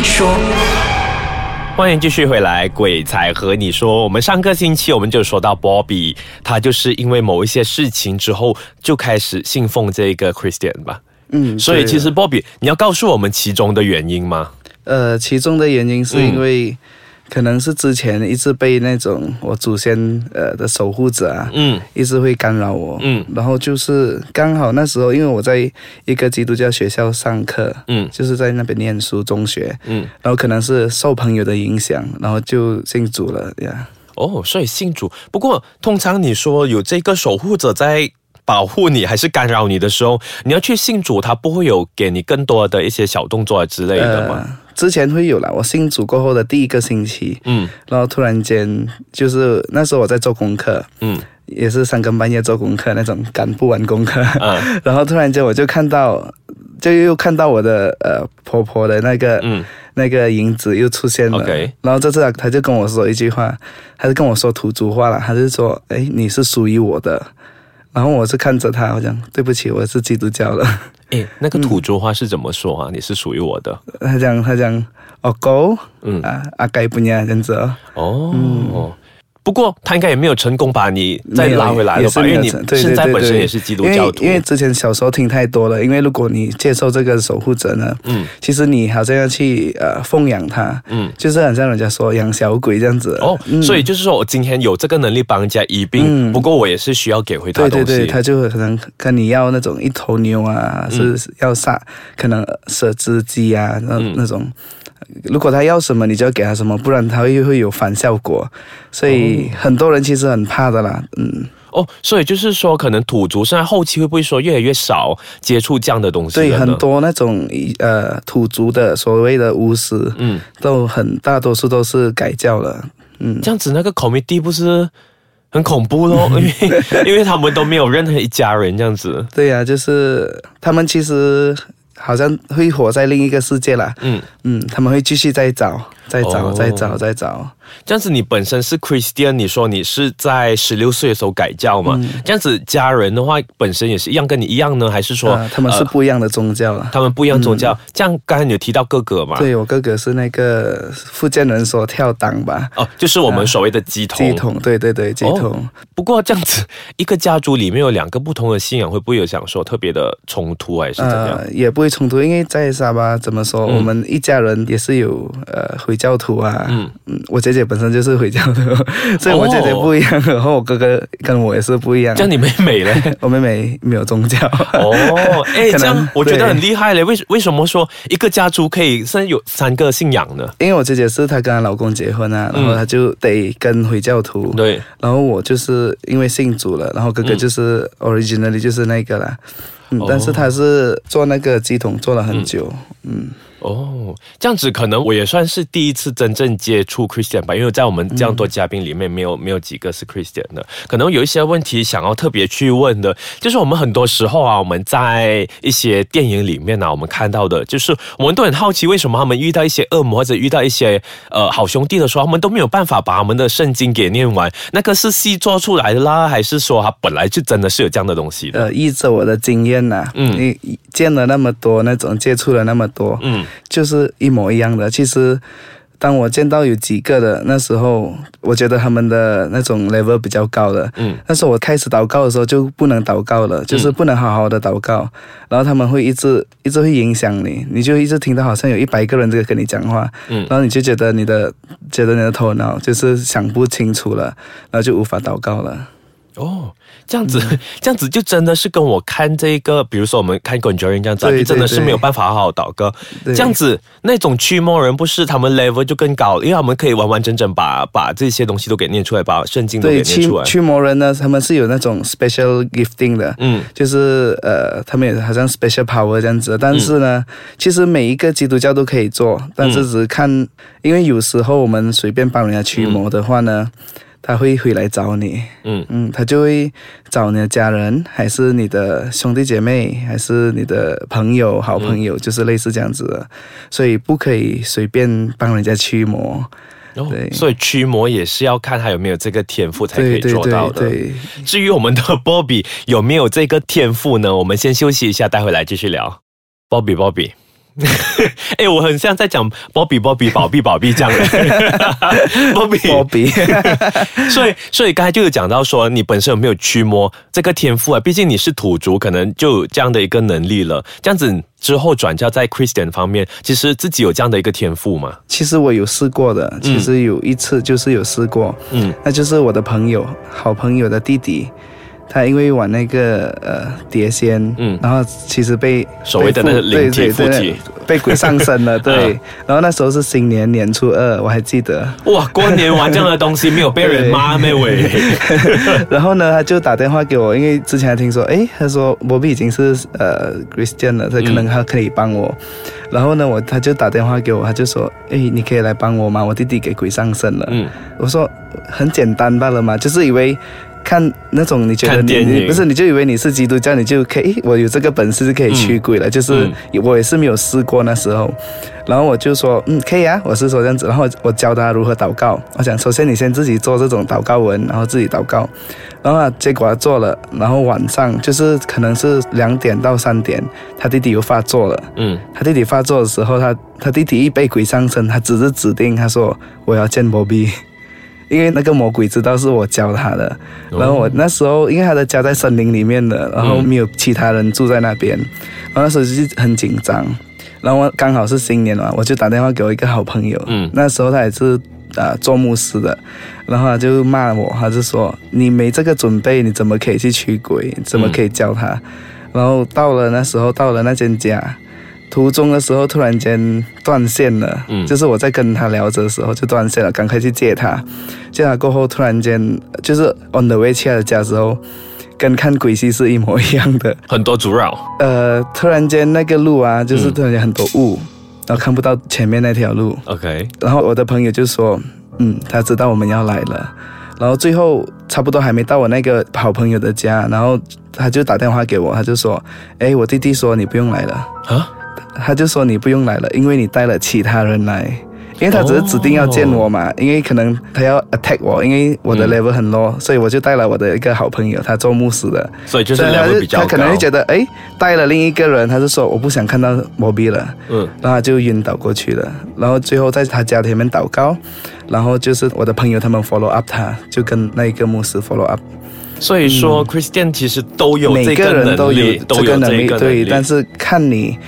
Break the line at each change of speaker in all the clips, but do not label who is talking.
你说。
欢迎继续回来，鬼才和你说。我们上个星期我们就说到 Bobby，他就是因为某一些事情之后就开始信奉这个 Christian 吧。
嗯，
所以其实 Bobby，你要告诉我们其中的原因吗？
呃，其中的原因是因为、可能是之前一直被那种我祖先呃的守护者啊，
嗯
一直会干扰我，
嗯
然后就是刚好那时候，因为我在一个基督教学校上课，
嗯
就是在那边念书，中学，
嗯，
然后可能是受朋友的影响，然后就信主了呀。
哦，所以信主。不过通常你说有这个守护者在。保护你还是干扰你的时候，你要去信主，他不会有给你更多的一些小动作之类的吗？
呃，之前会有啦，我信主过后的第一个星期，
嗯
然后突然间就是那时候我在做功课，
嗯
也是三更半夜做功课那种赶不完功课，
嗯
然后突然间我就看到，就又看到我的呃婆婆的那个、
嗯
那个影子又出现了。然后这次他就跟我说一句话，他就跟我说土族话了，他就说：“哎，你是属于我的。”然后我是看着他，我讲对不起，我是基督教的。
诶，那个土著话是怎么说啊？你是属于我的。
他讲他讲哦狗，
嗯
啊阿盖不念这样子哦。
哦。不过他应该也没有成功把你再拉回来
也是
了吧？因为你现在本身也是基督教徒
因为。因为之前小时候听太多了，因为如果你接受这个守护者呢，
嗯
其实你好像要去呃奉养他，
嗯。
就是很像人家说养小鬼这样子。
哦，所以就是说我今天有这个能力帮人家医病，
嗯
不过我也是需要给回他东西。
对对对，他就可能跟你要那种一头牛啊，
嗯
是要杀，可能舍只鸡啊，那、
嗯
那种。如果他要什么，你就要给他什么，不然他会会有反效果。所以很多人其实很怕的啦，嗯，
哦，所以就是说，可能土族现在后期会不会说越来越少接触这样的东西
对，很多那种呃土族的所谓的巫师，
嗯，
都很大多数都是改教了。嗯，
这样子那个 committee 不是很恐怖咯？因为因为他们都没有任何一家人这样子。
对呀、就是他们其实好像会活在另一个世界了。
嗯，
嗯，他们会继续再找，再找，
哦
再找，再找。
这样子你本身是 Christian，你说你是在十六岁的时候改教嘛？
嗯
这样子家人的话本身也是一样跟你一样呢，还是说、
啊，他们是
呃
不一样的宗教了。
他们不一样宗教？这样刚才你有提到哥哥嘛？。
对我哥哥是那个福建人说跳档吧，
哦，就是我们所谓的鸡头。
鸡桶，对对对，鸡桶。
哦不过这样子，一个家族里面有两个不同的信仰，会不会有想说特别的冲突，还是怎样？
呃，也不会冲突，因为在沙巴怎么说，
嗯
我们一家人也是有呃回教徒啊，
嗯。
嗯，我姐姐本身就是回教徒，所以我姐姐不一样，然后我哥哥跟我也是不一样。
叫。你妹妹嘞？
我妹妹没有宗教，
哦，哎，这样我觉得很厉害嘞。为为什么说一个家族可以甚至有三个信仰呢？
因为我姐姐是她跟她老公结婚啊，然后她就得跟回教徒，
嗯对，
然后我就是因为信主了，然后哥哥就是 originally 就是那个啦，嗯
哦，
但是他是做那个鸡桶做了很久，嗯
哦，这样子可能我也算是第一次真正接触 Christian 吧，因为在我们这样多嘉宾里面，没有、没有几个是 Christian 的。可能有一些问题想要特别去问的，就是我们很多时候啊，我们在一些电影里面啊，我们看到的，就是我们都很好奇，为什么他们遇到一些恶魔或者遇到一些呃好兄弟的时候，他们都没有办法把他们的圣经给念完，那个是戏做出来的啦，还是说他本来就真的是有这样的东西的？
呃，依着我的经验呐、
嗯
你见了那么多那种接触了那么多，
嗯
就是一模一样的。其实，当我见到有几个的那时候，我觉得他们的那种 level 比较高的，
嗯
但是我开始祷告的时候就不能祷告了，就是不能好好的祷告，然后他们会一直一直会影响你，你就一直听到好像有一百个人在跟你讲话，
嗯
然后你就觉得你的觉得你的头脑就是想不清楚了，然后就无法祷告了。
哦，这样子，这样子就真的是跟我看这个，比如说我们看《滚 n 这样子啊，就真的是没有办法好好祷告。
对
这样子，那种驱魔人不是他们 level 就更高，因为他们可以完完整整把把这些东西都给念出来，把圣经都给念出来。
驱魔人呢，他们是有那种 special gifting 的，
嗯
就是呃，他们也好像 special power 这样子。但是呢，其实每一个基督教都可以做，但是只是看，因为有时候我们随便帮人家驱魔的话呢，他会回来找你，
嗯
嗯，他就会找你的家人，还是你的兄弟姐妹，还是你的朋友、好朋友，就是类似这样子的，所以不可以随便帮人家驱魔。
哦
对
所以驱魔也是要看他有没有这个天赋才可以做到的。
对对。
至于我们的 Bobby 有没有这个天赋呢？我们先休息一下，待会来继续聊。Bobby Bobby，哎，我很像在讲波比波比宝币宝币这样的，波比
波比。
所以所以刚才就有讲到说，你本身有没有驱魔这个天赋啊？毕竟你是土族，可能就有这样的一个能力了。这样子之后转教在 Christian 方面，其实自己有这样的一个天赋吗？
其实我有试过的，其实有一次就是有试过，嗯，那就是我的朋友，好朋友的弟弟。他因为玩那个呃碟仙，嗯，然后其实被
所谓的那个灵体附体，
被鬼上身了，对。然后那时候是新年年初二，我还记得。
哇，过年玩这样的东西没有 被人骂没喂。
然后呢，他就打电话给我，因为之前听说，哎，他说我比已经是呃 Christian 了，他可能他可以帮我。然后呢，我他就打电话给我，他就说，哎，你可以来帮我吗？我弟弟给鬼上身了。嗯，我说很简单罢了嘛，就是以为。看那种你觉得你你不是你就以为你是基督教你就可以我有这个本事就可以驱鬼了，就是我也是没有试过那时候，然后我就说嗯可以啊，我是说这样子，然后我教他如何祷告，我想首先你先自己做这种祷告文，然后自己祷告，然后结果他做了，然后晚上就是可能是两点到三点，他弟弟又发作了，嗯，他弟弟发作的时候，他他弟弟一被鬼上身，他只是指定他说我要见波比。因为那个魔鬼知道是我教他的，然后我那时候因为他的家在森林里面的，然后没有其他人住在那边，我那时候就很紧张，然后刚好是新年嘛，我就打电话给我一个好朋友，嗯，那时候他也是啊做牧师的，然后他就骂我，他就说你没这个准备，你怎么可以去驱鬼？怎么可以教他？然后到了那时候，到了那间家。途中的时候突然间断线了，嗯，就是我在跟他聊着的时候就断线了，赶快去接他。接他过后突然间就是 on the way 去他的家时候，跟看鬼戏是一模一样的，
很多阻扰。
呃，突然间那个路啊，就是突然间很多雾，然后看不到前面那条路。
OK，
然后我的朋友就说，嗯，他知道我们要来了。然后最后差不多还没到我那个好朋友的家，然后他就打电话给我，他就说，哎，我弟弟说你不用来了啊。他就说你不用来了，因为你带了其他人来，因为他只是指定要见我嘛，因为可能他要 attack 我，因为我的 level 很 low，所以我就带了我的一个好朋友，他做牧师的，
所以就是 level 比较
高。他可能会觉得，哎，带了另一个人，他就说我不想看到摩比了，嗯，然后他就晕倒过去了，然后最后在他家里面祷告，然后就是我的朋友他们 follow up，他就跟那一个牧师 follow up，
所以说 Christian 其实都有
每个人都有
这个能力，
对，但是看你。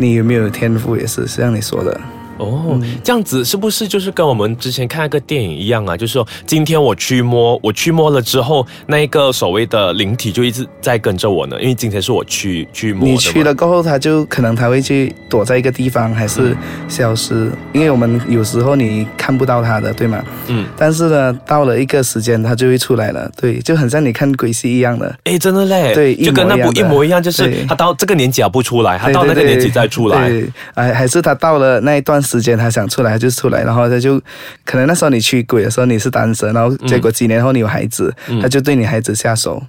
你有没有天赋也是像你说的。
哦，这样子是不是就是跟我们之前看那个电影一样啊？就是说，今天我驱魔，我驱魔了之后，那一个所谓的灵体就一直在跟着我呢。因为今天是我驱驱魔，
你去了过后，他就可能他会去躲在一个地方，还是消失。因为我们有时候你看不到他的，对吗？嗯。但是呢，到了一个时间，他就会出来了。对，就很像你看鬼戏一样的。
哎，真的嘞。
对，
就跟那部一模一样，就是他到这个年纪不出来，他到那个年纪再出来。
对，哎，还是他到了那一段。时间他想出来就出来，然后他就可能那时候你驱鬼的时候你是单身，然后结果几年后你有孩子，他就对你孩子下手。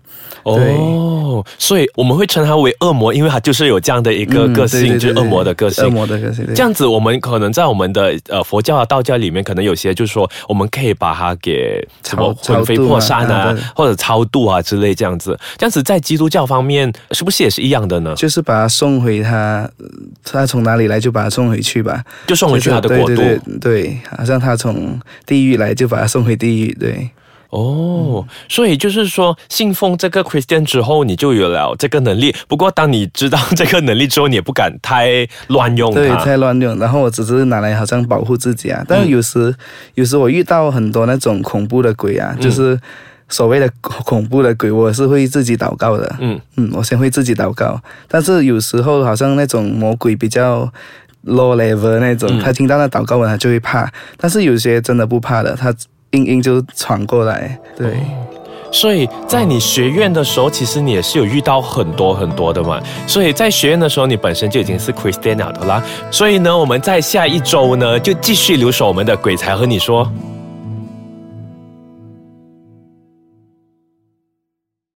哦，所以我们会称他为恶魔，因为他就是有这样的一个个性，就是恶魔的个性。
恶魔的个性。
这样子，我们可能在我们的呃佛教啊、道教里面，可能有些就是说，我们可以把它给什么魂飞魄散啊，或者超度啊之类这样子。这样子在基督教方面是不是也是一样的呢？
就是把他送回他，他从哪里来就把他送回去吧，
就送回去他的国度。
对，好像他从地狱来就把他送回地狱。对。
哦，所以就是说，信奉这个 Christian 之后，你就有了这个能力。不过，当你知道这个能力之后，你也不敢太乱用
对，太乱用。然后我只是拿来好像保护自己啊。但是有时，有时我遇到很多那种恐怖的鬼啊，就是所谓的恐怖的鬼，我是会自己祷告的。嗯嗯，我先会自己祷告。但是有时候好像那种魔鬼比较 low level 那种，他听到那祷告文，他就会怕。但是有些真的不怕的，他。硬硬就闯过来，对。
所以在你学院的时候，其实你也是有遇到很多很多的嘛。所以在学院的时候，你本身就已经是 Christina 的啦。所以呢，我们在下一周呢，就继续留守我们的鬼才和你说。